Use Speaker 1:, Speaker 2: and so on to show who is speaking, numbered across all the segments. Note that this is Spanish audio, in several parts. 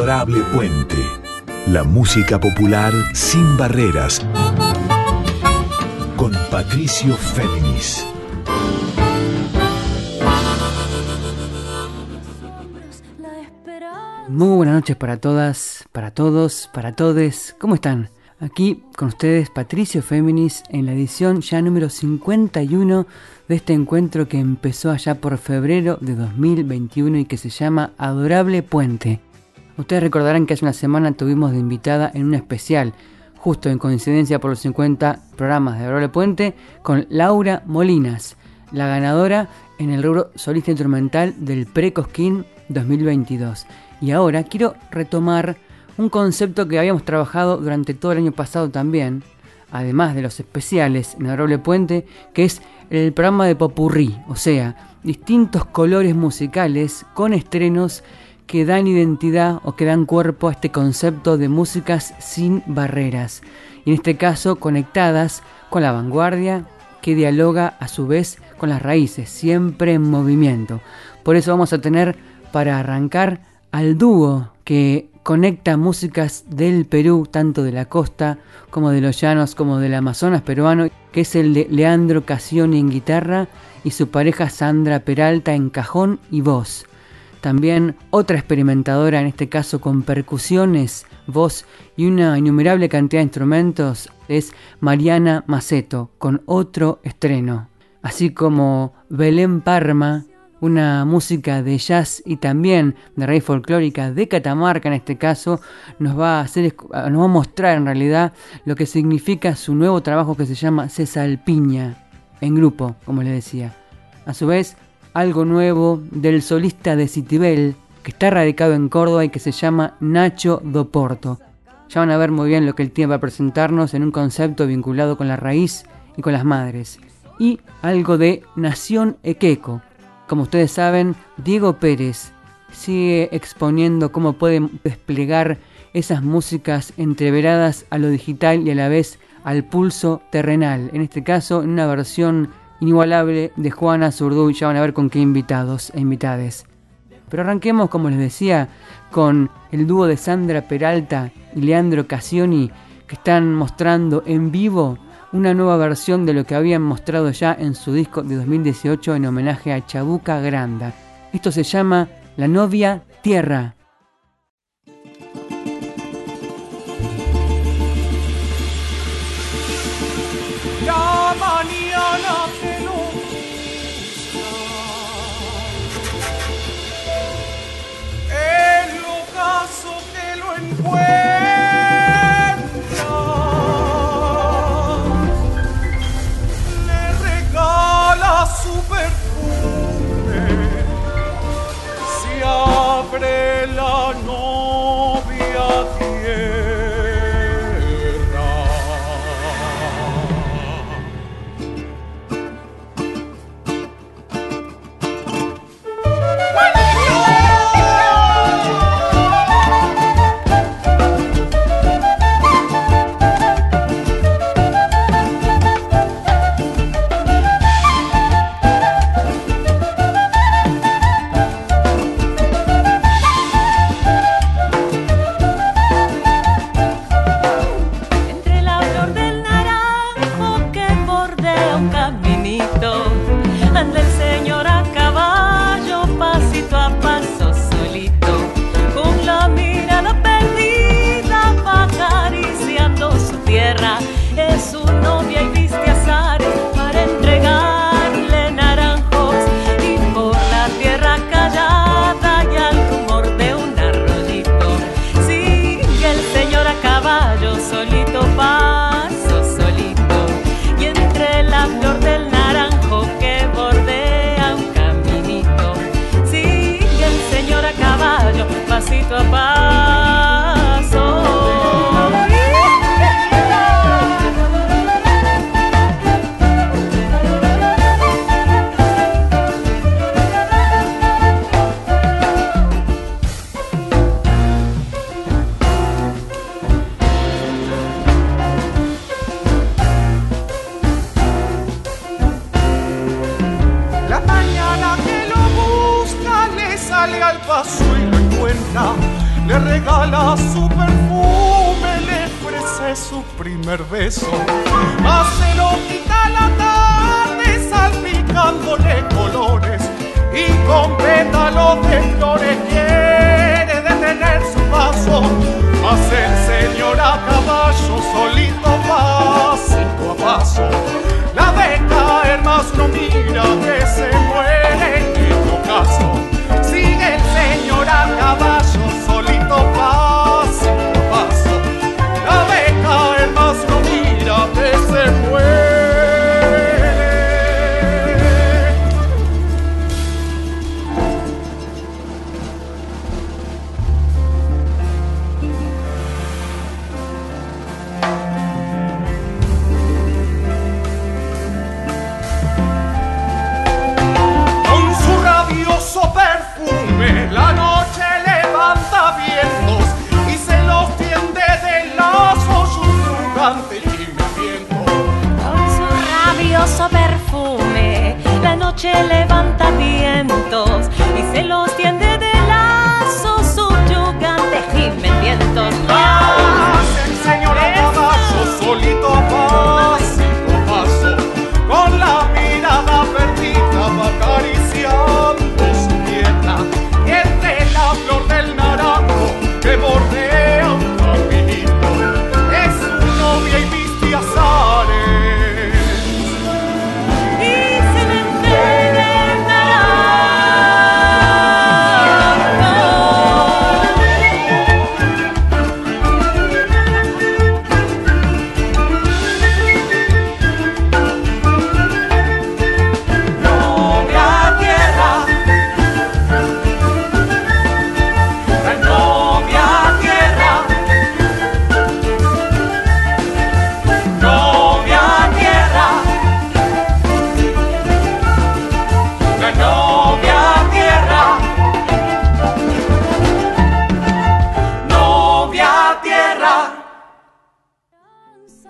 Speaker 1: Adorable Puente. La música popular sin barreras. Con Patricio Féminis.
Speaker 2: Muy buenas noches para todas, para todos, para todes. ¿Cómo están? Aquí con ustedes Patricio Féminis en la edición ya número 51 de este encuentro que empezó allá por febrero de 2021 y que se llama Adorable Puente. Ustedes recordarán que hace una semana tuvimos de invitada en un especial, justo en coincidencia por los 50 programas de Adorable Puente, con Laura Molinas, la ganadora en el rubro solista instrumental del Precosquín 2022. Y ahora quiero retomar un concepto que habíamos trabajado durante todo el año pasado también, además de los especiales en Adorable Puente, que es el programa de Popurrí, o sea, distintos colores musicales con estrenos que dan identidad o que dan cuerpo a este concepto de músicas sin barreras, y en este caso conectadas con la vanguardia que dialoga a su vez con las raíces, siempre en movimiento. Por eso vamos a tener para arrancar al dúo que conecta músicas del Perú, tanto de la costa como de los llanos, como del Amazonas peruano, que es el de Leandro Casioni en guitarra y su pareja Sandra Peralta en cajón y voz. También otra experimentadora, en este caso con percusiones, voz y una innumerable cantidad de instrumentos, es Mariana Maceto, con otro estreno. Así como Belén Parma, una música de jazz y también de raíz folclórica de Catamarca en este caso, nos va a hacer nos va a mostrar en realidad lo que significa su nuevo trabajo que se llama Cesalpiña en grupo, como les decía. A su vez, algo nuevo del solista de Citibel, que está radicado en Córdoba y que se llama Nacho Doporto. Ya van a ver muy bien lo que él tiene para presentarnos en un concepto vinculado con la raíz y con las madres. Y algo de Nación Equeco, como ustedes saben, Diego Pérez sigue exponiendo cómo puede desplegar esas músicas entreveradas a lo digital y a la vez al pulso terrenal. En este caso, en una versión inigualable de Juana Zurduy. Ya van a ver con qué invitados e invitades. Pero arranquemos, como les decía, con el dúo de Sandra Peralta y Leandro Casioni, que están mostrando en vivo una nueva versión de lo que habían mostrado ya en su disco de 2018 en homenaje a Chabuca Granda. Esto se llama La novia tierra.
Speaker 3: Que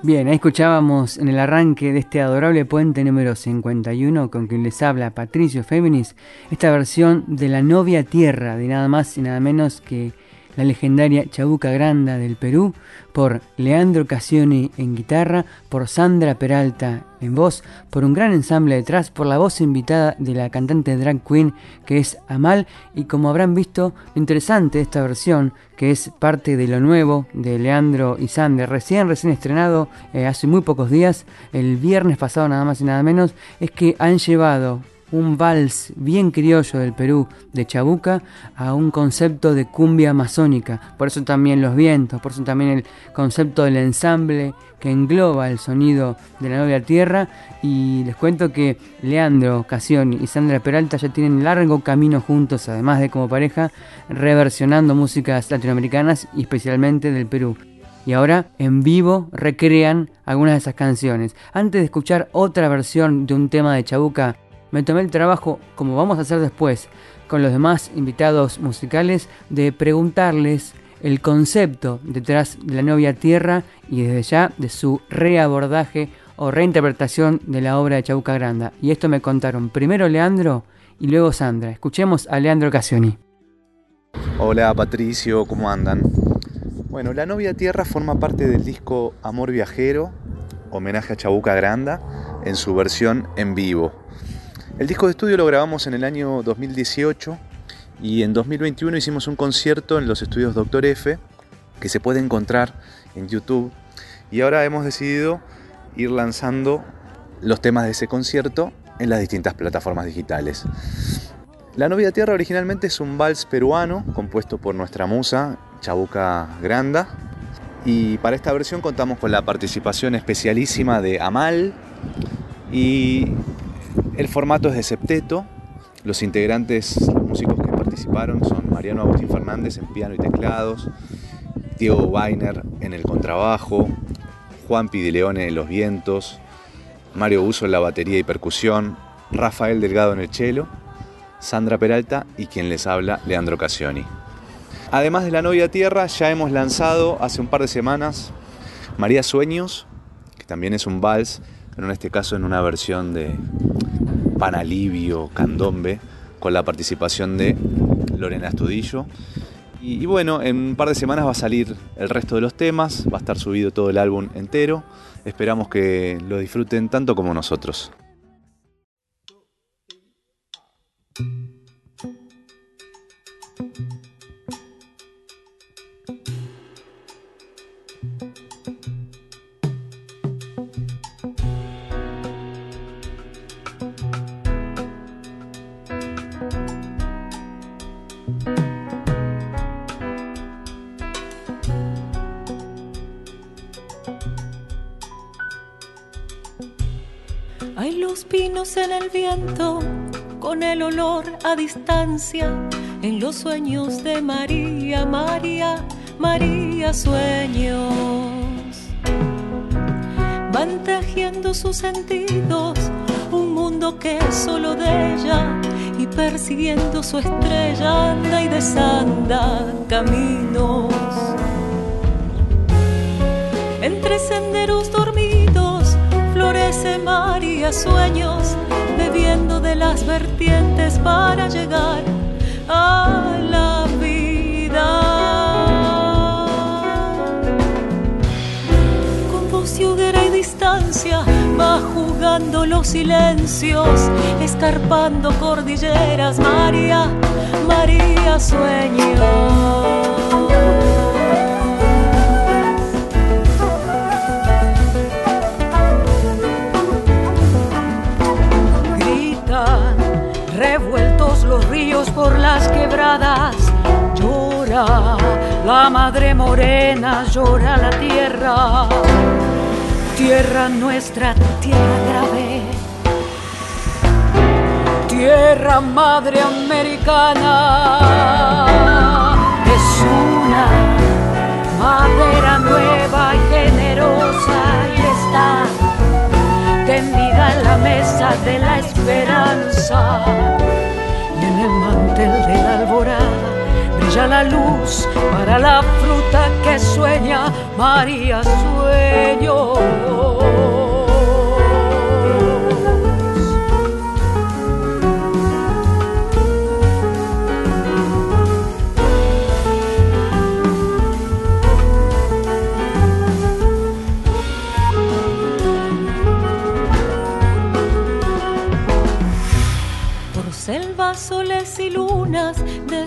Speaker 2: Bien, ahí escuchábamos en el arranque de este adorable puente número 51 con quien les habla Patricio Féminis, esta versión de La novia tierra de nada más y nada menos que la legendaria Chabuca Granda del Perú, por Leandro Cassioni en guitarra, por Sandra Peralta en voz, por un gran ensamble detrás, por la voz invitada de la cantante drag queen que es Amal, y como habrán visto, lo interesante de esta versión, que es parte de lo nuevo de Leandro y Sandra, recién, recién estrenado eh, hace muy pocos días, el viernes pasado nada más y nada menos, es que han llevado un vals bien criollo del Perú de Chabuca a un concepto de cumbia amazónica. Por eso también los vientos, por eso también el concepto del ensamble que engloba el sonido de la novia tierra. Y les cuento que Leandro Casioni y Sandra Peralta ya tienen largo camino juntos, además de como pareja, reversionando músicas latinoamericanas y especialmente del Perú y ahora en vivo recrean algunas de esas canciones. Antes de escuchar otra versión de un tema de Chabuca, me tomé el trabajo, como vamos a hacer después, con los demás invitados musicales, de preguntarles el concepto detrás de la novia tierra y desde ya de su reabordaje o reinterpretación de la obra de Chabuca Granda. Y esto me contaron primero Leandro y luego Sandra. Escuchemos a Leandro Casioni.
Speaker 4: Hola Patricio, ¿cómo andan? Bueno, La novia tierra forma parte del disco Amor Viajero, homenaje a Chabuca Granda, en su versión en vivo. El disco de estudio lo grabamos en el año 2018 y en 2021 hicimos un concierto en los estudios Doctor F, que se puede encontrar en YouTube. Y ahora hemos decidido ir lanzando los temas de ese concierto en las distintas plataformas digitales. La novia tierra originalmente es un vals peruano compuesto por nuestra musa, Chabuca Granda. Y para esta versión contamos con la participación especialísima de Amal. Y el formato es de septeto. Los integrantes, los músicos que participaron son Mariano Agustín Fernández en piano y teclados, Diego Weiner en el contrabajo, Juan Pidileone en los vientos, Mario Uso en la batería y percusión, Rafael Delgado en el cello, Sandra Peralta y quien les habla, Leandro Casioni. Además de La Novia Tierra, ya hemos lanzado hace un par de semanas María Sueños, que también es un vals, pero en este caso en una versión de Panalivio, Candombe, con la participación de Lorena Astudillo. Y, bueno, en un par de semanas va a salir el resto de los temas, va a estar subido todo el álbum entero. Esperamos que lo disfruten tanto como nosotros.
Speaker 5: En el viento, con el olor a distancia, en los sueños de María, María, María sueños. Van tejiendo sus sentidos, un mundo que es solo de ella, y persiguiendo su estrella anda y desanda caminos. Entre senderos dormidos María sueños bebiendo de las vertientes para llegar a la vida. Con voz y hoguera y distancia va jugando los silencios, escarpando cordilleras, María, María sueño. Por las quebradas. Llora la madre morena, llora la tierra. Tierra nuestra, tierra grave. Tierra madre americana. Es una madera nueva y generosa y está tendida en la mesa de la esperanza el mantel de la alborada brilla la luz para la fruta que sueña María sueño.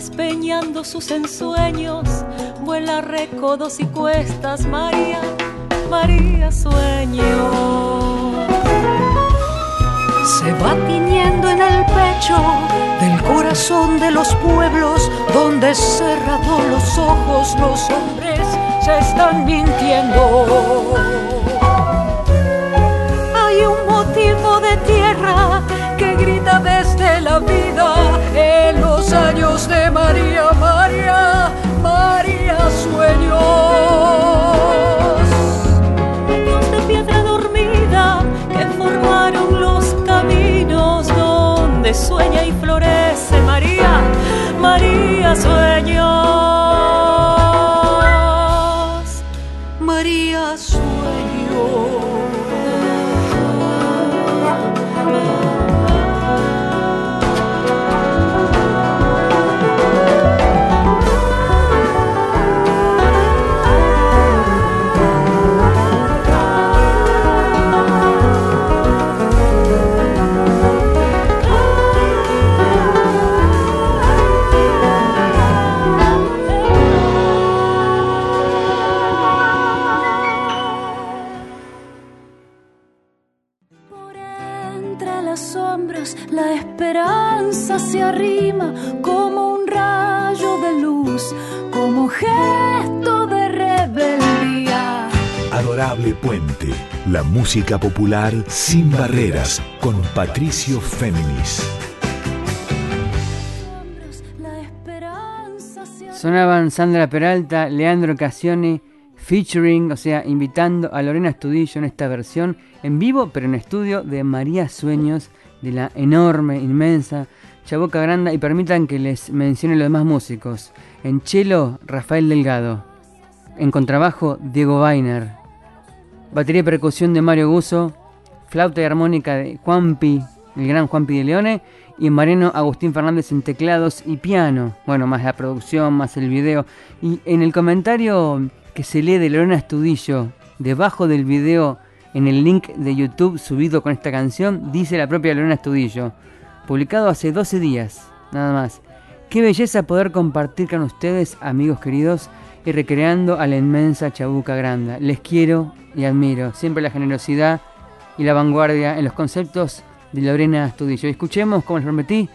Speaker 5: Despeñando sus ensueños, vuela recodos y cuestas, María, María sueño. Se va tiñendo en el pecho del corazón de los pueblos, donde cerrados los ojos los hombres se están mintiendo. Hay un motivo de tierra que grita desde la vida años de María, María, María sueños. Sueños de piedra dormida que formaron los caminos donde sueña y florece María, María sueños.
Speaker 1: Puente, la música popular sin barreras con Patricio Féminis.
Speaker 2: Sonaban Sandra Peralta, Leandro Cassione, featuring, o sea, invitando a Lorena Estudillo en esta versión en vivo, pero en estudio de María Sueños, de la enorme, inmensa Chaboca Granda. Y permitan que les mencione los demás músicos. En cello, Rafael Delgado. En contrabajo, Diego Weiner batería y percusión de Mario Guso, flauta y armónica de Juanpi, el gran Juanpi de Leone, y Mariano Agustín Fernández en teclados y piano. Bueno, más la producción, más el video. Y en el comentario que se lee de Lorena Estudillo, debajo del video, en el link de YouTube subido con esta canción, dice la propia Lorena Estudillo, publicado hace 12 días, nada más. Qué belleza poder compartir con ustedes, amigos queridos, y recreando a la inmensa Chabuca Granda. Les quiero y admiro siempre la generosidad y la vanguardia en los conceptos de Lorena Estudillo. Escuchemos, como les prometí,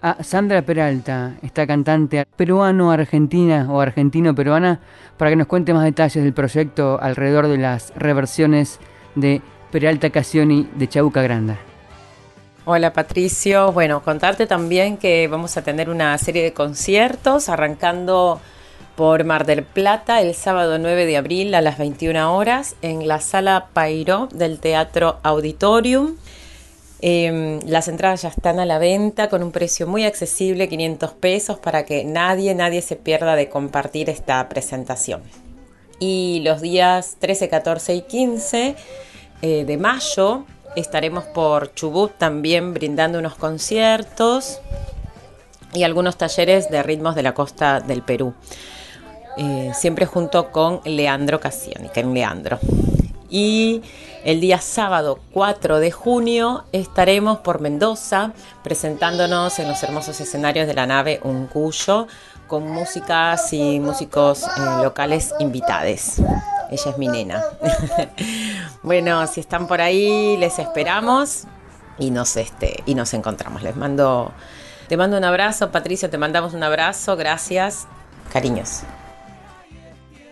Speaker 2: a Sandra Peralta, esta cantante peruano-argentina o argentino-peruana, para que nos cuente más detalles del proyecto alrededor de las reversiones de Peralta Cassioni de Chabuca Granda.
Speaker 6: Hola Patricio, bueno, contarte también que vamos a tener una serie de conciertos arrancando por Mar del Plata el sábado 9 de abril a las 21 horas en la sala Pairo del Teatro Auditorium. Em, las entradas ya están a la venta con un precio muy accesible, 500 pesos, para que nadie, nadie se pierda de compartir esta presentación. Y los días 13, 14 y 15 eh, de mayo estaremos por Chubut también brindando unos conciertos y algunos talleres de ritmos de la costa del Perú. Eh, siempre junto con Leandro Cassioni, en Leandro. Y el día sábado 4 de junio estaremos por Mendoza presentándonos en los hermosos escenarios de la nave Uncuyo con músicas y músicos eh, locales invitados. Ella es mi nena. bueno, si están por ahí, les esperamos y nos, este, y nos encontramos. Les mando, te mando un abrazo, Patricia, te mandamos un abrazo, gracias, cariños.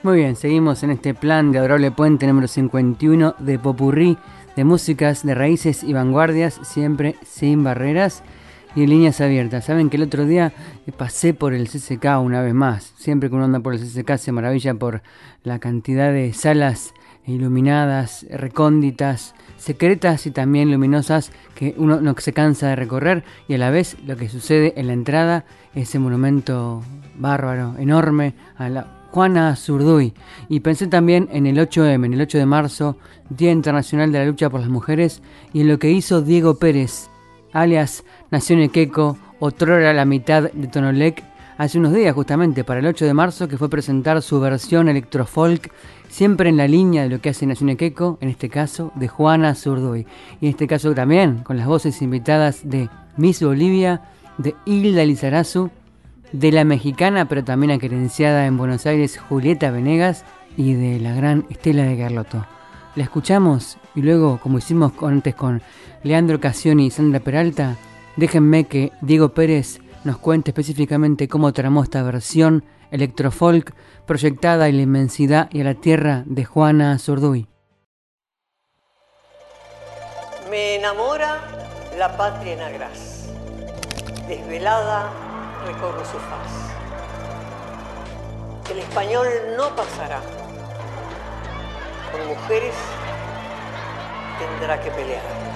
Speaker 2: Muy bien, seguimos en este plan de Adorable Puente número 51 de Popurrí, de músicas de raíces y vanguardias, siempre sin barreras y líneas abiertas. Saben que el otro día pasé por el CCK una vez más. Siempre que uno anda por el CCK se maravilla por la cantidad de salas iluminadas, recónditas, secretas y también luminosas que uno no se cansa de recorrer y a la vez lo que sucede en la entrada, ese monumento bárbaro, enorme, a la Juana Zurduy. Y pensé también en el 8M, en el 8 de marzo, Día Internacional de la Lucha por las Mujeres, y en lo que hizo Diego Pérez, alias Nación Equeco, otrora la mitad de Tonolec, hace unos días justamente, para el 8 de marzo, que fue presentar su versión electrofolk, siempre en la línea de lo que hace Nación Equeco, en este caso de Juana Zurduy. Y en este caso también con las voces invitadas de Miss Bolivia, de Hilda Lizarazu, de la mexicana, pero también acerenciada en Buenos Aires, Julieta Venegas, y de la gran Estela de Carlotto. La escuchamos y luego, como hicimos antes con Leandro Cassioni y Sandra Peralta, déjenme que Diego Pérez nos cuente específicamente cómo tramó esta versión electrofolk proyectada en la inmensidad y a la tierra de Juana Zurduy.
Speaker 7: Me enamora la patria en agraz, desvelada recorro su faz. El español no pasará. Con mujeres tendrá que pelear.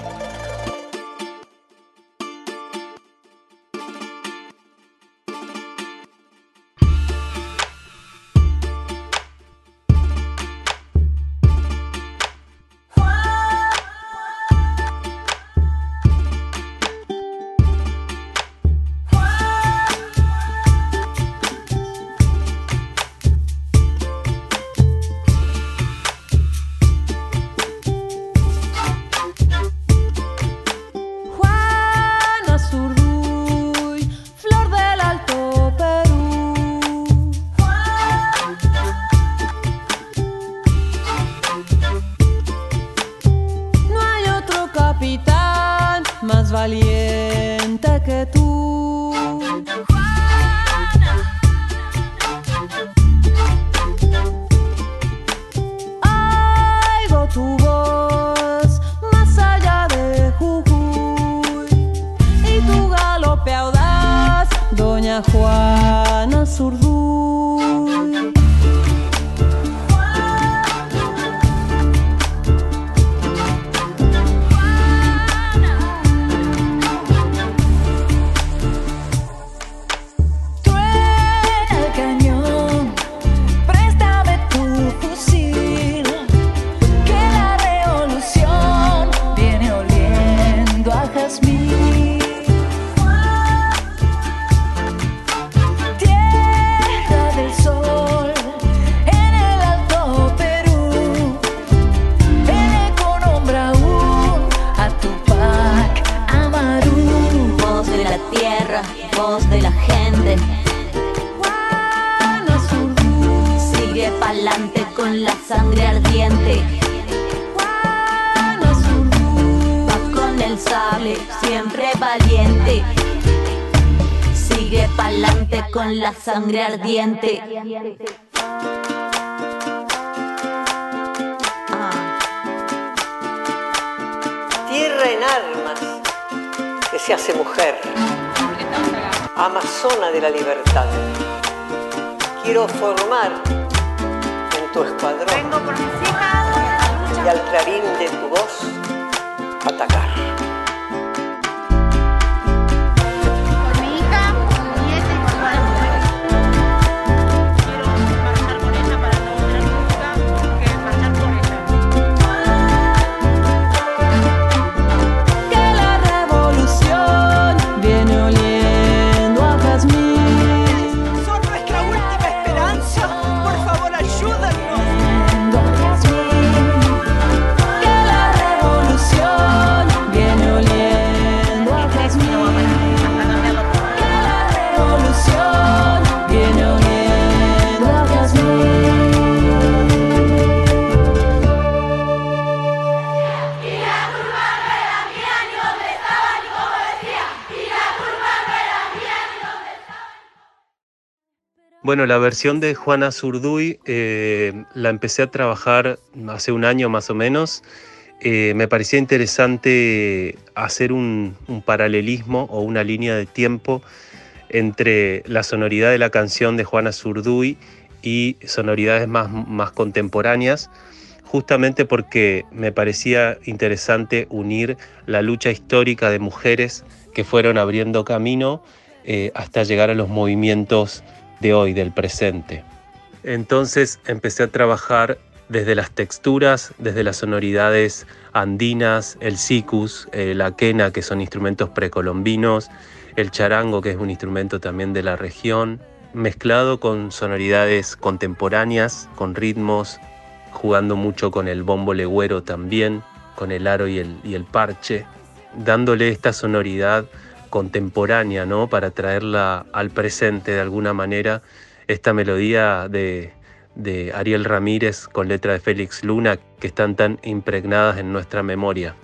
Speaker 8: Sangre ardiente.
Speaker 7: Tierra en armas que se hace mujer. Amazona de la libertad. Quiero formar en tu escuadrón y al clarín de tu voz atacar.
Speaker 9: Bueno, la versión de Juana Zurduy eh, la empecé a trabajar hace un año más o menos. Eh, me parecía interesante hacer un, paralelismo o una línea de tiempo entre la sonoridad de la canción de Juana Zurduy y sonoridades más, más contemporáneas, justamente porque me parecía interesante unir la lucha histórica de mujeres que fueron abriendo camino eh, hasta llegar a los movimientos de hoy, del presente. Entonces empecé a trabajar desde las texturas, desde las sonoridades andinas, el sicus, eh, la quena, que son instrumentos precolombinos, el charango, que es un instrumento también de la región, mezclado con sonoridades contemporáneas, con ritmos, jugando mucho con el bombo legüero también, con el aro y el, y el parche, dándole esta sonoridad contemporánea, ¿no? Para traerla al presente de alguna manera, esta melodía de, Ariel Ramírez con letra de Félix Luna, que están tan impregnadas en nuestra memoria.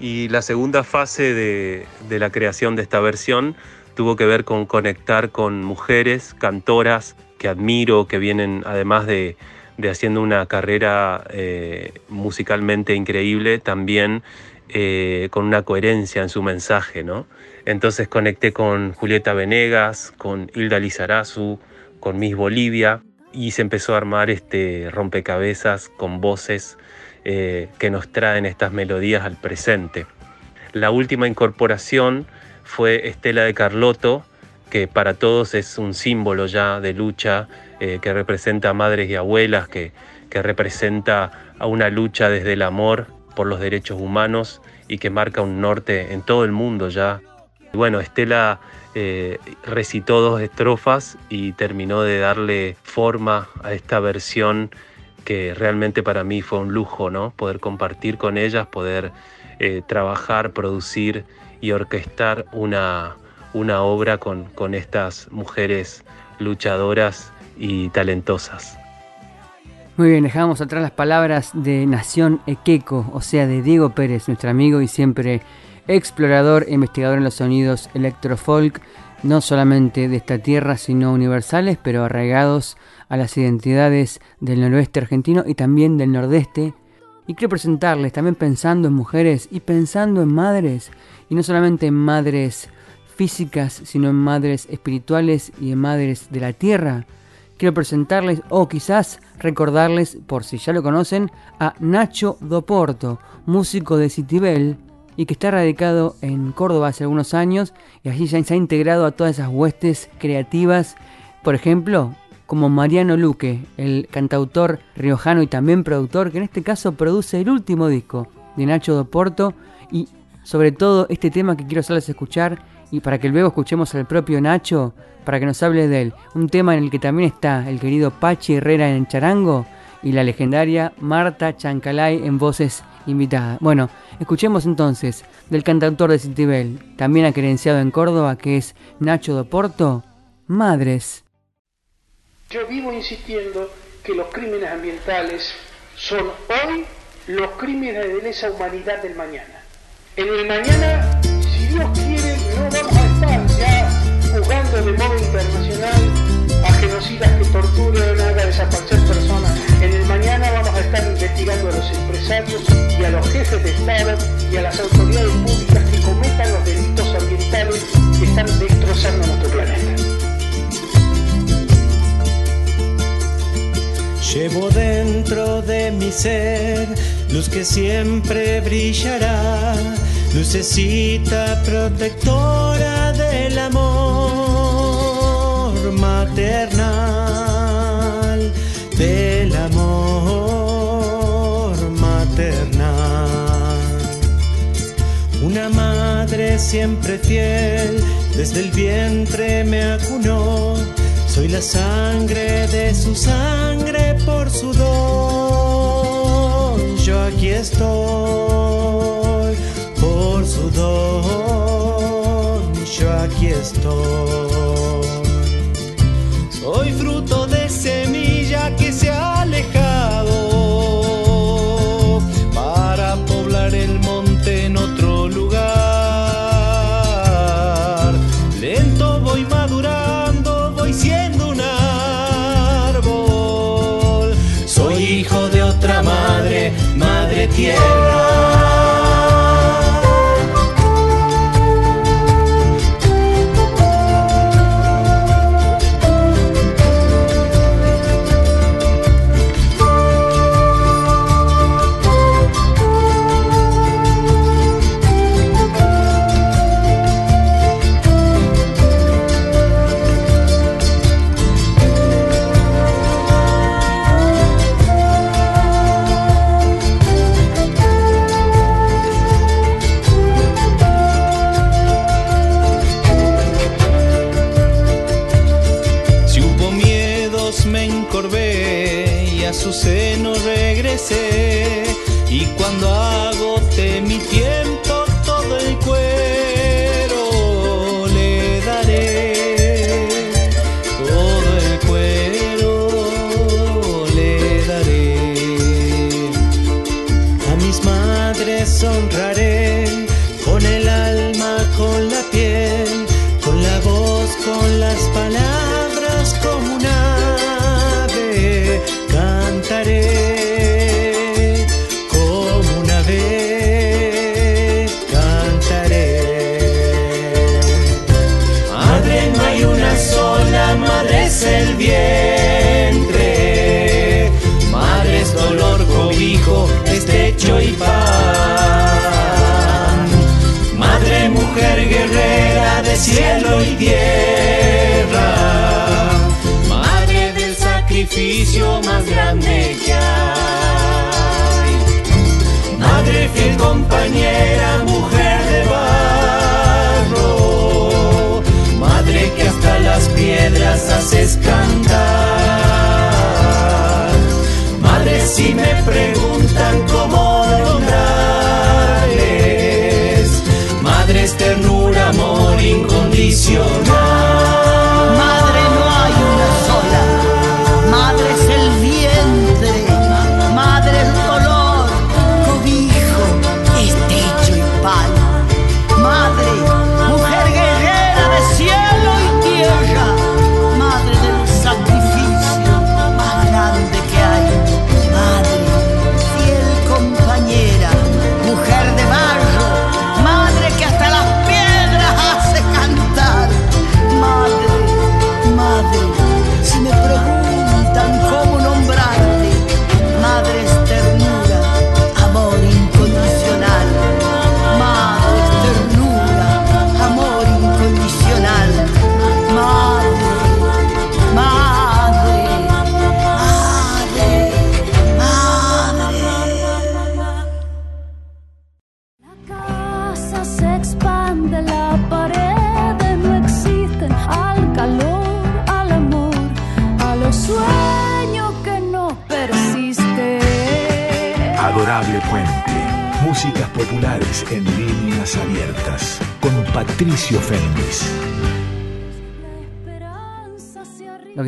Speaker 9: Y la segunda fase de, de la creación de esta versión tuvo que ver con conectar con mujeres, cantoras que admiro, que vienen además de, de haciendo una carrera eh, musicalmente increíble, también eh, con una coherencia en su mensaje, ¿no? Entonces conecté con Julieta Venegas, con Hilda Lizarazu, con Miss Bolivia y se empezó a armar este rompecabezas con voces eh, que nos traen estas melodías al presente. La última incorporación fue Estela de Carlotto, que para todos es un símbolo ya de lucha, eh, que representa a madres y abuelas, que, que representa a una lucha desde el amor por los derechos humanos y que marca un norte en todo el mundo ya. Bueno, Estela eh, recitó dos estrofas y terminó de darle forma a esta versión que realmente para mí fue un lujo, ¿no? Poder compartir con ellas, poder eh, trabajar, producir y orquestar una, una obra con, con estas mujeres luchadoras y talentosas.
Speaker 2: Muy bien, dejamos atrás las palabras de Nación Equeco, o sea, de Diego Pérez, nuestro amigo y siempre explorador e investigador en los sonidos electrofolk, no solamente de esta tierra, sino universales, pero arraigados a las identidades del noroeste argentino y también del nordeste. Y quiero presentarles también pensando en mujeres y pensando en madres, y no solamente en madres físicas, sino en madres espirituales y en madres de la tierra. Quiero presentarles, o quizás recordarles, por si ya lo conocen, a Nacho Doporto, músico de Citibel, y que está radicado en Córdoba hace algunos años y allí ya se ha integrado a todas esas huestes creativas, por ejemplo, como Mariano Luque, el cantautor riojano y también productor, que en este caso produce el último disco de Nacho Doporto y sobre todo este tema que quiero hacerles escuchar y para que luego escuchemos al propio Nacho para que nos hable de él, un tema en el que también está el querido Pachi Herrera en charango y la legendaria Marta Chancalay en voces invitada. Bueno, escuchemos entonces del cantautor de Cintibel, también acerenciado en Córdoba, que es Nacho Doporto, Madres.
Speaker 10: Yo vivo insistiendo que los crímenes ambientales son hoy los crímenes de lesa humanidad del mañana. En el mañana, si Dios quiere, no vamos a estar ya juzgando de modo internacional a genocidas que torturan, hagan desaparecer. En el mañana vamos a estar investigando a los empresarios y a los jefes de Estado y a las autoridades públicas que cometan los delitos ambientales que están destrozando nuestro planeta.
Speaker 11: Llevo dentro de mi ser luz que siempre brillará, lucecita protectora del amor maternal, siempre fiel, desde el vientre me acunó. Soy la sangre de su sangre por su don. Yo aquí estoy por su don. Yo aquí estoy. Soy fruto de semilla que tierra.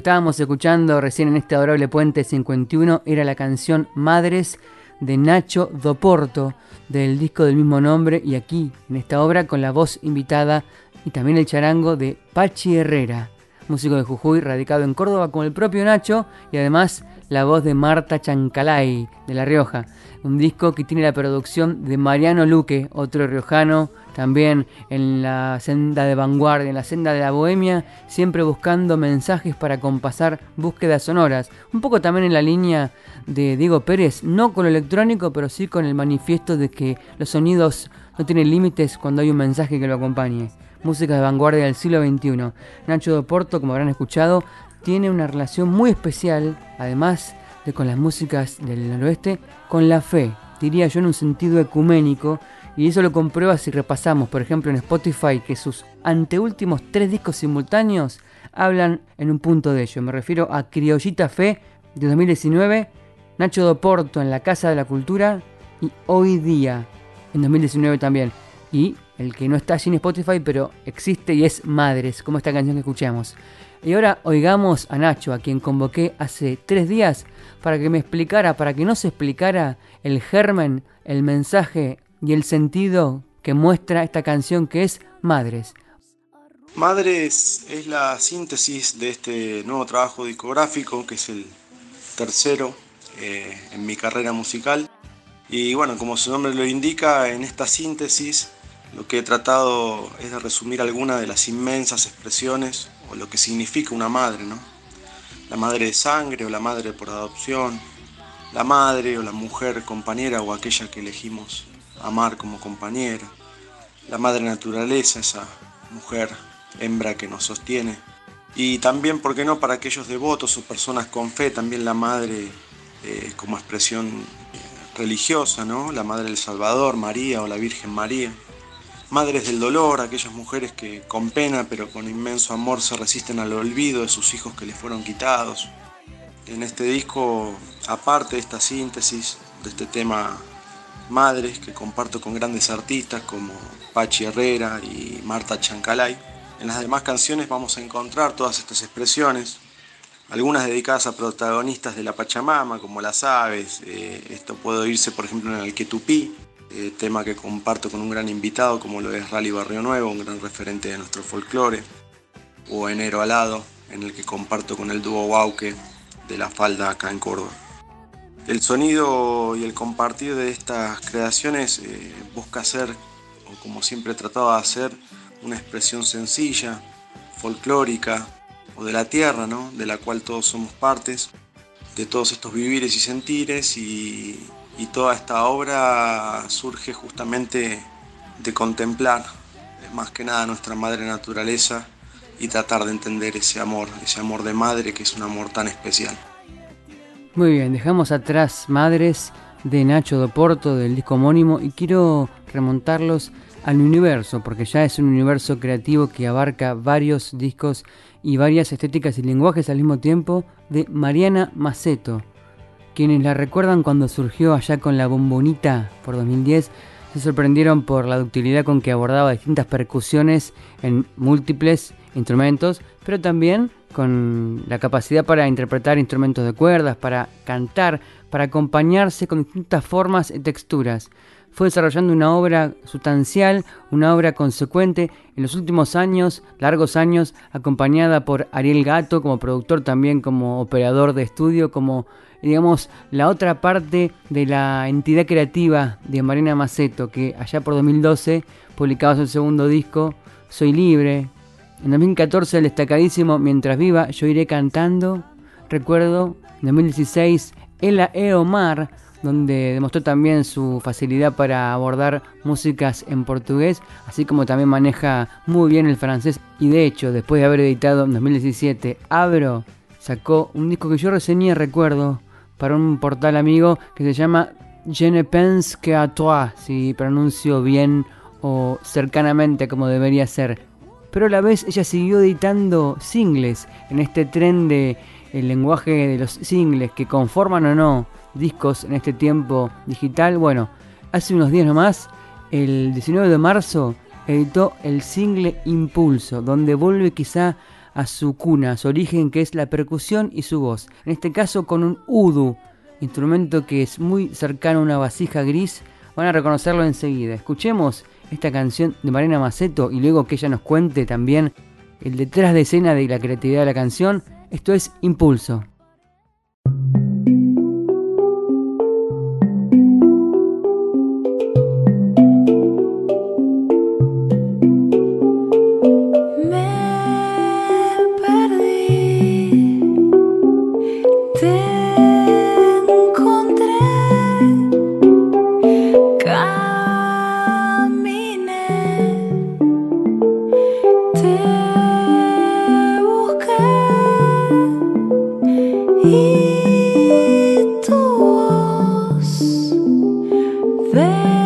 Speaker 2: Estábamos escuchando recién en este adorable puente 51 era la canción Madres de Nacho Doporto del disco del mismo nombre y aquí en esta obra con la voz invitada y también el charango de Pachi Herrera, músico de Jujuy radicado en Córdoba con el propio Nacho y además la voz de Marta Chancalay de La Rioja, un disco que tiene la producción de Mariano Luque, otro riojano también en la senda de vanguardia, en la senda de la bohemia, siempre buscando mensajes para compasar búsquedas sonoras. Un poco también en la línea de Diego Pérez, no con lo electrónico, pero sí con el manifiesto de que los sonidos no tienen límites cuando hay un mensaje que lo acompañe. Música de vanguardia del siglo XXI. Nacho de Porto, como habrán escuchado, tiene una relación muy especial, además de con las músicas del noroeste, con la fe, diría yo en un sentido ecuménico, y eso lo comprueba si repasamos, por ejemplo, en Spotify, que sus anteúltimos tres discos simultáneos hablan en un punto de ello. Me refiero a Criollita Fe de 2019, Nacho Doporto en la Casa de la Cultura y Hoy Día en 2019 también. Y el que no está allí en Spotify, pero existe y es Madres, como esta canción que escuchamos. Y ahora oigamos a Nacho, a quien convoqué hace tres días para que me explicara, para que nos explicara el germen, el mensaje y el sentido que muestra esta canción que es Madres.
Speaker 12: Madres es la síntesis de este nuevo trabajo discográfico, que es el tercero eh, en mi carrera musical. Y bueno, como su nombre lo indica, en esta síntesis lo que he tratado es de resumir algunas de las inmensas expresiones o lo que significa una madre, ¿no? La madre de sangre o la madre por adopción, la madre o la mujer compañera o aquella que elegimos amar como compañera, la madre naturaleza, esa mujer hembra que nos sostiene. Y también, ¿por qué no?, para aquellos devotos o personas con fe, también la madre eh, como expresión eh, religiosa, ¿no? La madre del Salvador, María o la Virgen María. Madres del dolor, aquellas mujeres que con pena pero con inmenso amor se resisten al olvido de sus hijos que les fueron quitados. En este disco, aparte de esta síntesis, de este tema Madres, que comparto con grandes artistas como Pachi Herrera y Marta Chancalay, en las demás canciones vamos a encontrar todas estas expresiones, algunas dedicadas a protagonistas de la Pachamama, como las aves, eh, esto puede oírse por ejemplo en el Quetupí, eh, tema que comparto con un gran invitado como lo es Rally Barrio Nuevo, un gran referente de nuestro folclore, o Enero Alado, en el que comparto con el dúo Wauke de la falda acá en Córdoba. El sonido y el compartir de estas creaciones eh, busca ser, o como siempre he tratado de hacer, una expresión sencilla, folclórica, o de la tierra, ¿no? de la cual todos somos partes, de todos estos vivires y sentires y, y toda esta obra surge justamente de contemplar más que nada nuestra madre naturaleza y tratar de entender ese amor, ese amor de madre que es un amor tan especial.
Speaker 2: Muy bien, dejamos atrás Madres de Nacho Doporto del disco homónimo y quiero remontarlos al universo, porque ya es un universo creativo que abarca varios discos y varias estéticas y lenguajes al mismo tiempo de Mariana Maceto. Quienes la recuerdan cuando surgió allá con la bombonita por 2010 se sorprendieron por la ductilidad con que abordaba distintas percusiones en múltiples instrumentos, pero también con la capacidad para interpretar instrumentos de cuerdas, para cantar, para acompañarse con distintas formas y texturas. Fue desarrollando una obra sustancial, una obra consecuente en los últimos años, largos años, acompañada por Ariel Gato como productor, también como operador de estudio, como digamos la otra parte de la entidad creativa de Marina Maceto, que allá por 2012 publicaba su segundo disco, Soy Libre. En 2014 el destacadísimo Mientras Viva, yo iré cantando. Recuerdo, en 2016, Ela Eomar, donde demostró también su facilidad para abordar músicas en portugués, así como también maneja muy bien el francés. Y de hecho, después de haber editado en 2017 Abro, sacó un disco que yo reseñé, recuerdo, para un portal amigo que se llama Je ne pense que à toi, si pronuncio bien o cercanamente como debería ser. Pero a la vez ella siguió editando singles en este tren de el lenguaje de los singles que conforman o no discos en este tiempo digital. Bueno, hace unos días nomás, el 19 de marzo, editó el single Impulso, donde vuelve quizá a su cuna, a su origen, que es la percusión y su voz. En este caso con un udu, instrumento que es muy cercano a una vasija gris. Van a reconocerlo enseguida. Escuchemos esta canción de Marina Maceto y luego que ella nos cuente también el detrás de escena de la creatividad de la canción. Esto es Impulso.
Speaker 13: Despertó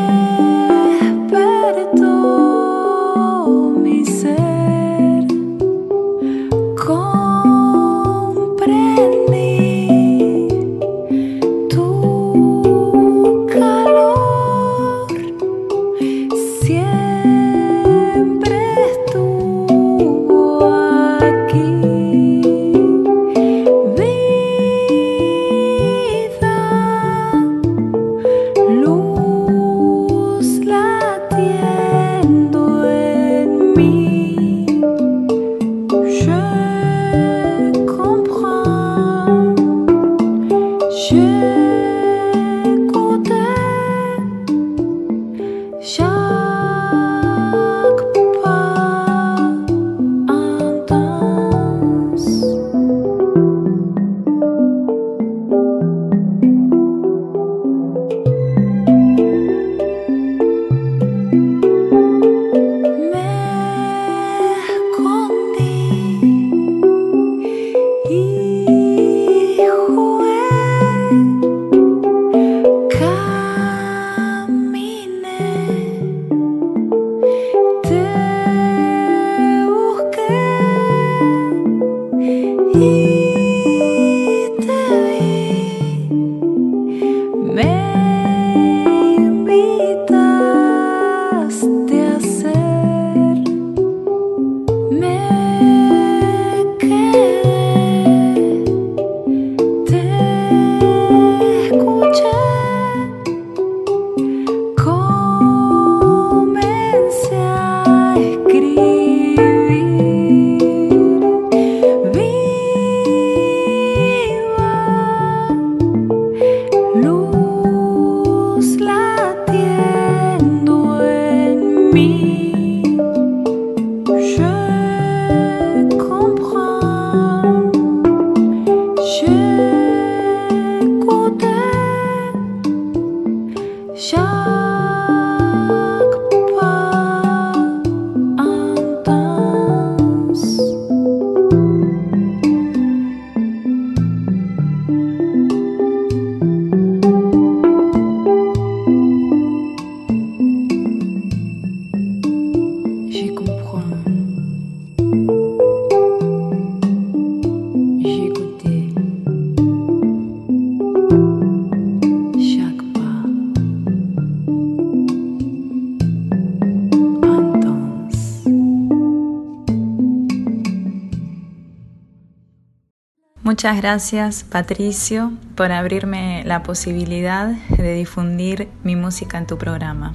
Speaker 14: Muchas gracias Patricio por abrirme la posibilidad de difundir mi música en tu programa.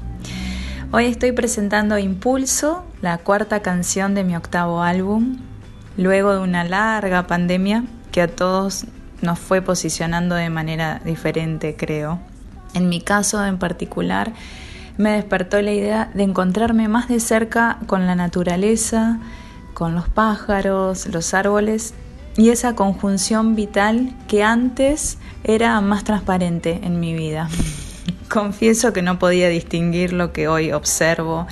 Speaker 14: Hoy estoy presentando Impulso, la cuarta canción de mi octavo álbum, luego de una larga pandemia que a todos nos fue posicionando de manera diferente, creo. En mi caso en particular, me despertó la idea de encontrarme más de cerca con la naturaleza, con los pájaros, los árboles y esa conjunción vital que antes era más transparente en mi vida. Confieso que no podía distinguir lo que hoy observo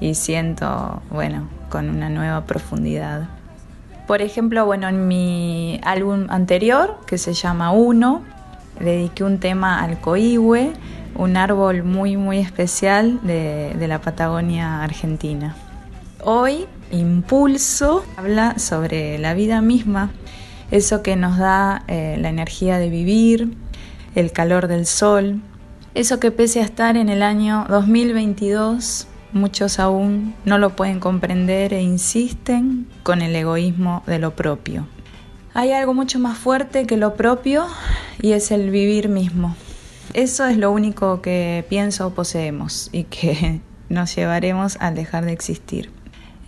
Speaker 14: y siento, bueno, con una nueva profundidad. Por ejemplo, bueno, en mi álbum anterior, que se llama Uno, dediqué un tema al coihue, un árbol muy, muy especial de, de la Patagonia argentina. Hoy, Impulso habla sobre la vida misma, eso que nos da eh, la energía de vivir, el calor del sol, Eso que pese a estar en el año 2022, muchos aún no lo pueden comprender e insisten con el egoísmo de lo propio. Hay algo mucho más fuerte que lo propio y es el vivir mismo. Eso es lo único que pienso poseemos y que nos llevaremos al dejar de existir.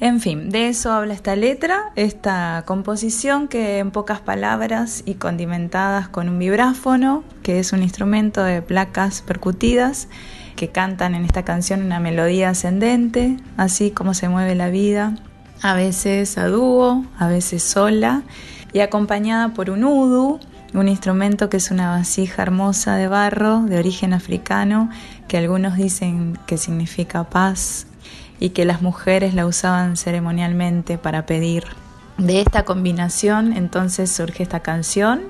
Speaker 14: En fin, de eso habla esta letra, esta composición que en pocas palabras y condimentadas con un vibráfono, que es un instrumento de placas percutidas, que cantan en esta canción una melodía ascendente, así como se mueve la vida, a veces a dúo, a veces sola, y acompañada por un udu, un instrumento que es una vasija hermosa de barro de origen africano, que algunos dicen que significa paz, y que las mujeres la usaban ceremonialmente para pedir. De esta combinación entonces surge esta canción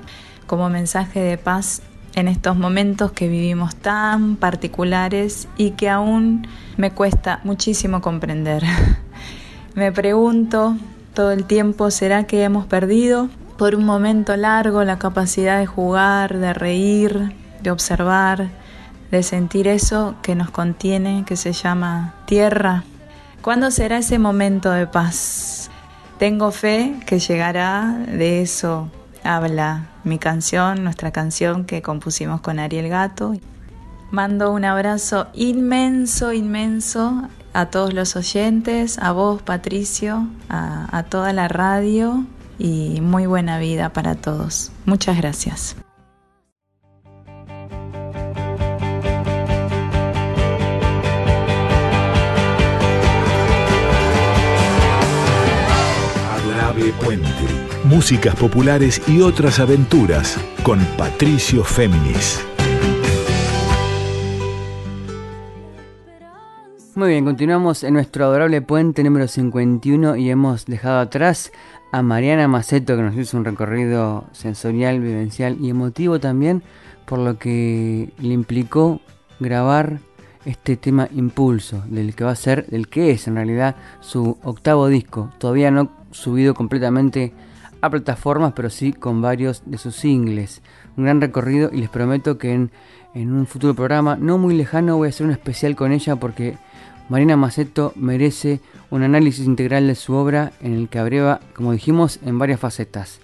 Speaker 14: como mensaje de paz en estos momentos que vivimos tan particulares y que aún me cuesta muchísimo comprender. me pregunto todo el tiempo, ¿será que hemos perdido por un momento largo la capacidad de jugar, de reír, de observar, de sentir eso que nos contiene, que se llama tierra? ¿Cuándo será ese momento de paz? Tengo fe que llegará, de eso habla mi canción, nuestra canción que compusimos con Ariel Gato. Mando un abrazo inmenso, inmenso a todos los oyentes, a vos Patricio, a, a toda la radio y muy buena vida para todos. Muchas gracias.
Speaker 1: Músicas populares y otras aventuras con Patricio Féminis.
Speaker 2: Muy bien, continuamos en nuestro adorable puente número 51 y hemos dejado atrás a Mariana Maceto que nos hizo un recorrido sensorial, vivencial y emotivo también por lo que le implicó grabar este tema Impulso, del que va a ser, del que es en realidad su octavo disco, todavía no subido completamente a plataformas, pero sí con varios de sus singles. Un gran recorrido y les prometo que en, un futuro programa no muy lejano voy a hacer un especial con ella porque Marina Maceto merece un análisis integral de su obra en el que abreva, como dijimos, en varias facetas.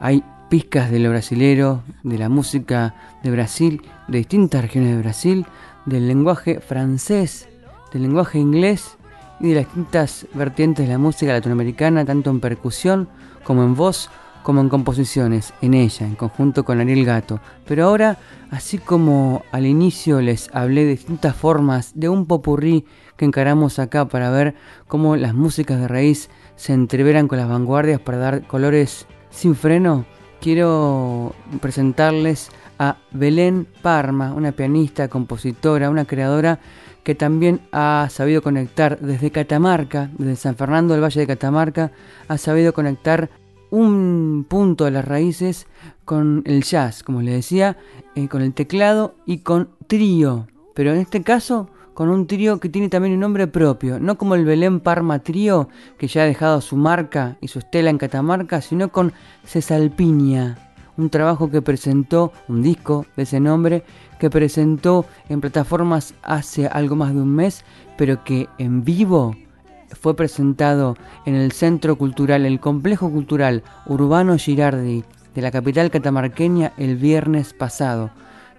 Speaker 2: Hay pizcas de lo brasilero, de la música de Brasil, de distintas regiones de Brasil, del lenguaje francés, del lenguaje inglés y de las distintas vertientes de la música latinoamericana, tanto en percusión como en voz, como en composiciones, en ella, en conjunto con Ariel Gato. Pero ahora, así como al inicio les hablé de distintas formas de un popurrí que encaramos acá para ver cómo las músicas de raíz se entreveran con las vanguardias para dar colores sin freno, quiero presentarles a Belén Parma, una pianista, compositora, una creadora que también ha sabido conectar desde Catamarca, desde San Fernando del Valle de Catamarca, ha sabido conectar un punto de las raíces con el jazz, como le decía, eh, con el teclado y con trío. Pero en este caso, con un trío que tiene también un nombre propio, no como el Belén Parma Trío, que ya ha dejado su marca y su estela en Catamarca, sino con Cesalpiña, un trabajo que presentó, un disco de ese nombre, que presentó en plataformas hace algo más de un mes, pero que en vivo fue presentado en el Centro Cultural, el Complejo Cultural Urbano Girardi de la capital catamarqueña el viernes pasado.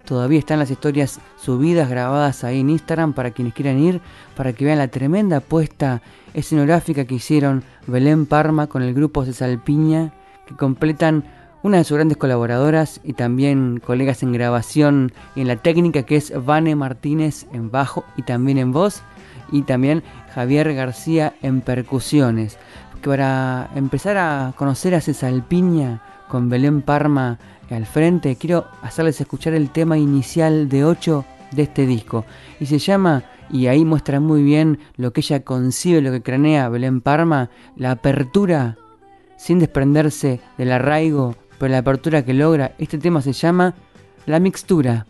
Speaker 2: Todavía están las historias subidas, grabadas ahí en Instagram para quienes quieran ir, para que vean la tremenda apuesta escenográfica que hicieron Belén Parma con el grupo Cesalpiña, que completan una de sus grandes colaboradoras y también colegas en grabación y en la técnica que es Vane Martínez en bajo y también en voz y también Javier García en percusiones. Para empezar a conocer a Cesalpiña con Belén Parma al frente, quiero hacerles escuchar el tema inicial de 8 de este disco. Y se llama, y ahí muestra muy bien lo que ella concibe, lo que cranea Belén Parma, la apertura sin desprenderse del arraigo, pero la apertura que logra. Este tema se llama La Mixtura.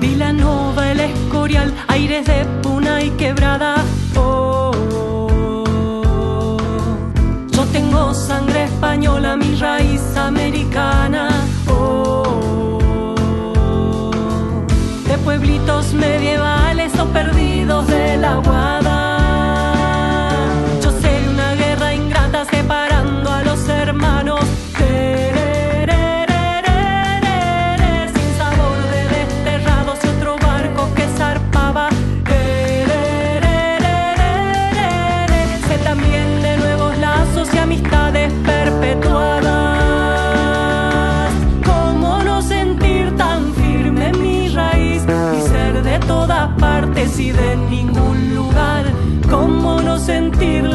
Speaker 8: Villanova è
Speaker 15: boreal, aires de puna y quebrada. Oh, yo tengo sangre española, mi americana. Oh, de pueblitos medievales o perdidos de la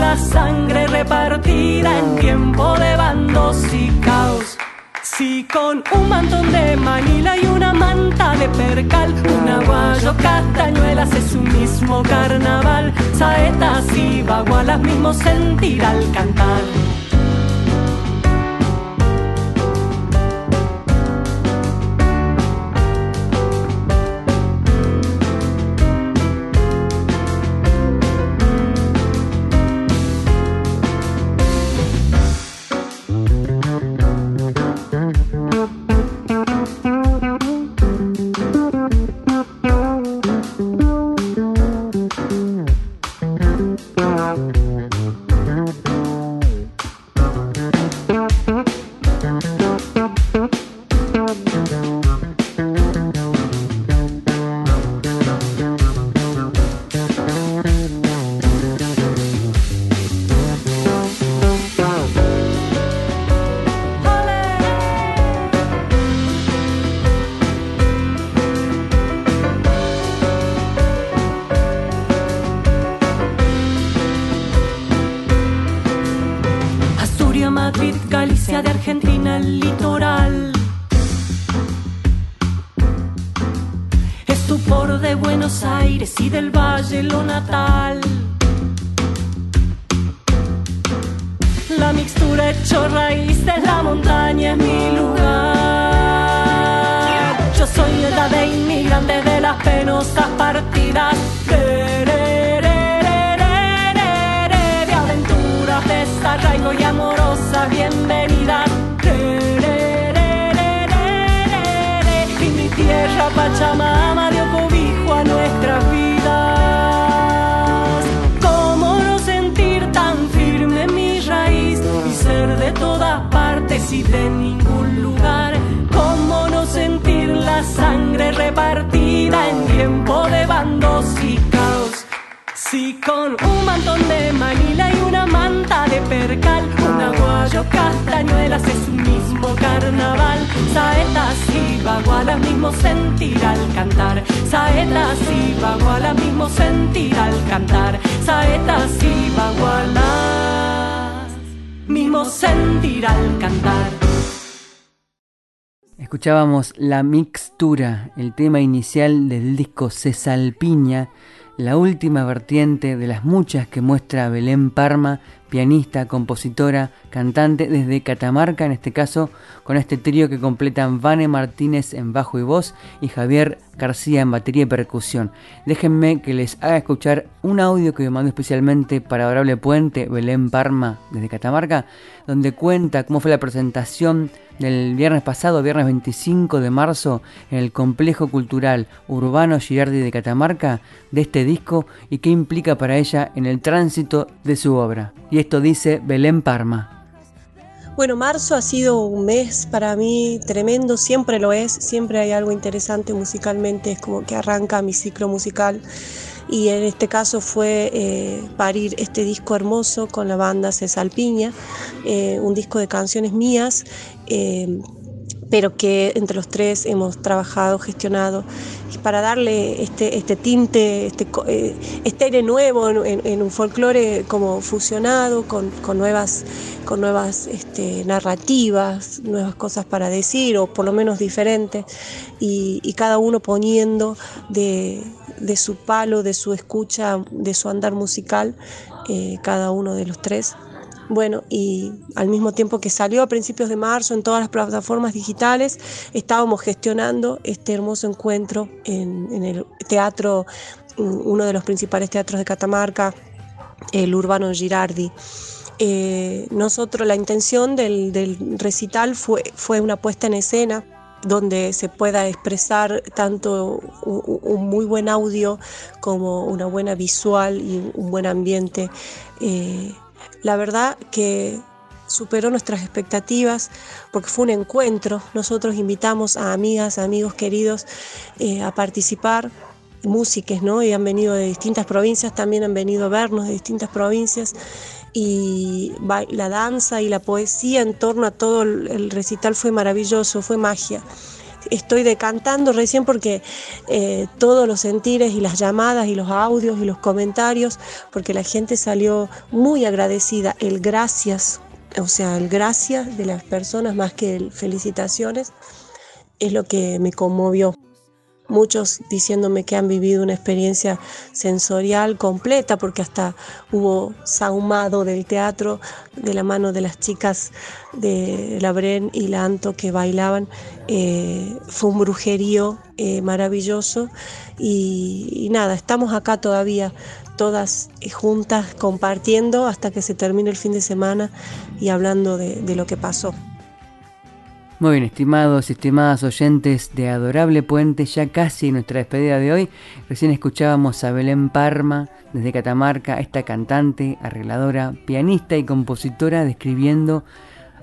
Speaker 15: la sangre repartida en tiempo de bandos y caos? Si con un mantón de Manila y una manta de percal, un aguayo castañuelas es un mismo carnaval, saetas y bagualas mismo sentir al cantar. Bienvenidas. Terererererere, Y mi tierra Pachamama dio cobijo a nuestras vidas. ¿Cómo no sentir tan firme mi raíz y ser de todas partes y de ningún lugar? ¿Cómo no sentir la sangre repartida en tiempo de bandos y caos? Si con un mantón de Manila y una manta de percal, aguayo castañuelas es un mismo carnaval. Saetas y bagualas mismo sentir al cantar. Saetas y bagualas mismo sentir al cantar. Saetas y bagualas mismo sentir al cantar.
Speaker 2: Escuchábamos La Mixtura, el tema inicial del disco Cesalpiña, la última vertiente de las muchas que muestra Belén Parma, pianista, compositora, cantante desde Catamarca, en este caso con este trío que completan Vane Martínez en bajo y voz y Javier García en batería y percusión. Déjenme que les haga escuchar un audio que me mandó especialmente para Adorable Puente, Belén Parma desde Catamarca, donde cuenta cómo fue la presentación del viernes pasado, viernes 25 de marzo, en el Complejo Cultural Urbano Girardi de Catamarca, de este disco y qué implica para ella en el tránsito de su obra. Y esto dice Belén Parma.
Speaker 16: Bueno, marzo ha sido un mes para mí tremendo, siempre lo es, siempre hay algo interesante musicalmente, es como que arranca mi ciclo musical y en este caso fue eh, parir este disco hermoso con la banda Cesalpiña, eh, un disco de canciones mías. Eh, pero que entre los tres hemos trabajado, gestionado, para darle este, este tinte, este, eh, este aire nuevo en, un folclore como fusionado, con, nuevas, con nuevas este, narrativas, nuevas cosas para decir, o por lo menos diferentes, y, cada uno poniendo de, de su palo, de su escucha, de su andar musical, eh, cada uno de los tres Bueno, y al mismo tiempo que salió a principios de marzo en todas las plataformas digitales, estábamos gestionando este hermoso encuentro en, el teatro, mm, uno de los principales teatros de Catamarca, el Urbano Girardi. Eh, nosotros, la intención del, recital fue, fue una puesta en escena donde se pueda expresar tanto un, un muy buen audio como una buena visual y un buen ambiente. Eh, la verdad que superó nuestras expectativas porque fue un encuentro. Nosotros invitamos a amigas, amigos queridos eh, a participar, músicos, ¿no? Y han venido de distintas provincias, también han venido a vernos de distintas provincias. Y la danza y la poesía en torno a todo el recital fue maravilloso, fue magia. Estoy decantando recién porque eh, todos los sentires y las llamadas y los audios y los comentarios, porque la gente salió muy agradecida. El gracias, o sea, el gracias de las personas más que el felicitaciones, es lo que me conmovió. Muchos diciéndome que han vivido una experiencia sensorial completa, porque hasta hubo sahumado del teatro de la mano de las chicas de la Bren y la Anto que bailaban. Eh, fue un brujerío eh, maravilloso y, nada, estamos acá todavía todas eh, juntas compartiendo hasta que se termine el fin de semana y hablando de lo que pasó.
Speaker 2: Muy bien, estimados y estimadas oyentes de Adorable Puente, ya casi nuestra despedida de hoy, recién escuchábamos a Belén Parma desde Catamarca, esta cantante, arregladora, pianista y compositora describiendo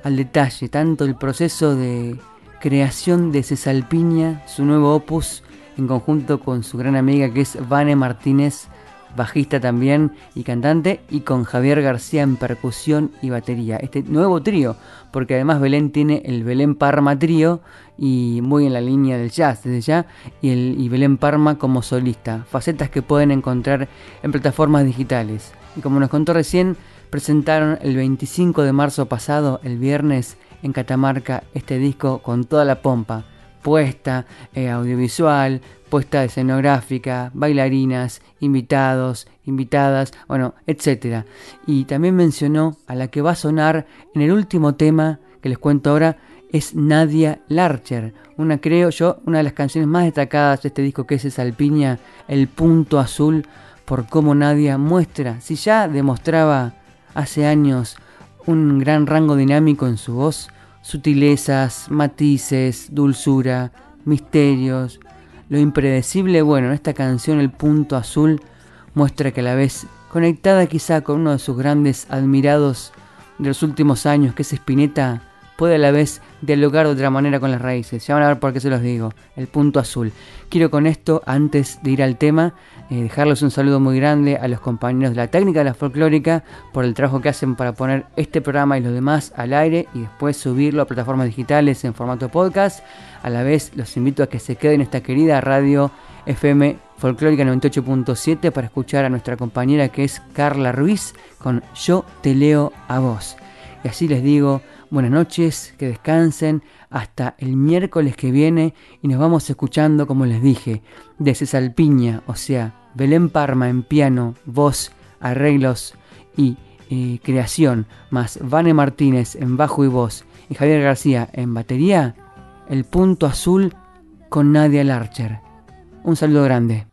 Speaker 2: al detalle tanto el proceso de creación de Cesalpiña, su nuevo opus, en conjunto con su gran amiga que es Vane Martínez, bajista también y cantante, y con Javier García en percusión y batería. Este nuevo trío, porque además Belén tiene el Belén Parma trío y muy en la línea del jazz desde ya, y, el, Belén Parma como solista, facetas que pueden encontrar en plataformas digitales. Y como nos contó recién, presentaron el 25 de marzo pasado, el viernes, en Catamarca, este disco con toda la pompa puesta eh, audiovisual, puesta escenográfica, bailarinas, invitados, invitadas, bueno, etcétera. Y también mencionó a la que va a sonar en el último tema que les cuento ahora es Nadia Larcher, una creo yo una de las canciones más destacadas de este disco que es esa Alpiña, El punto azul, por cómo Nadia muestra, si ya demostraba hace años un gran rango dinámico en su voz, sutilezas, matices, dulzura, misterios, lo impredecible, bueno, en esta canción El punto azul muestra que a la vez conectada quizá con uno de sus grandes admirados de los últimos años, que es Spinetta, puede a la vez dialogar de otra manera con las raíces. Ya van a ver por qué se los digo. El punto azul. Quiero con esto, antes de ir al tema, eh, dejarles un saludo muy grande a los compañeros de la técnica de la folclórica por el trabajo que hacen para poner este programa y los demás al aire y después subirlo a plataformas digitales en formato podcast. A la vez los invito a que se queden en esta querida radio FM Folclórica 98.7 para escuchar a nuestra compañera que es Carla Ruiz con Yo te leo a vos. Y así les digo, buenas noches, que descansen hasta el miércoles que viene y nos vamos escuchando, como les dije, de Cesalpiña, o sea, Belén Parma en piano, voz, arreglos y eh, creación, más Vane Martínez en bajo y voz y Javier García en batería, el punto azul con Nadia Larcher. Un saludo grande.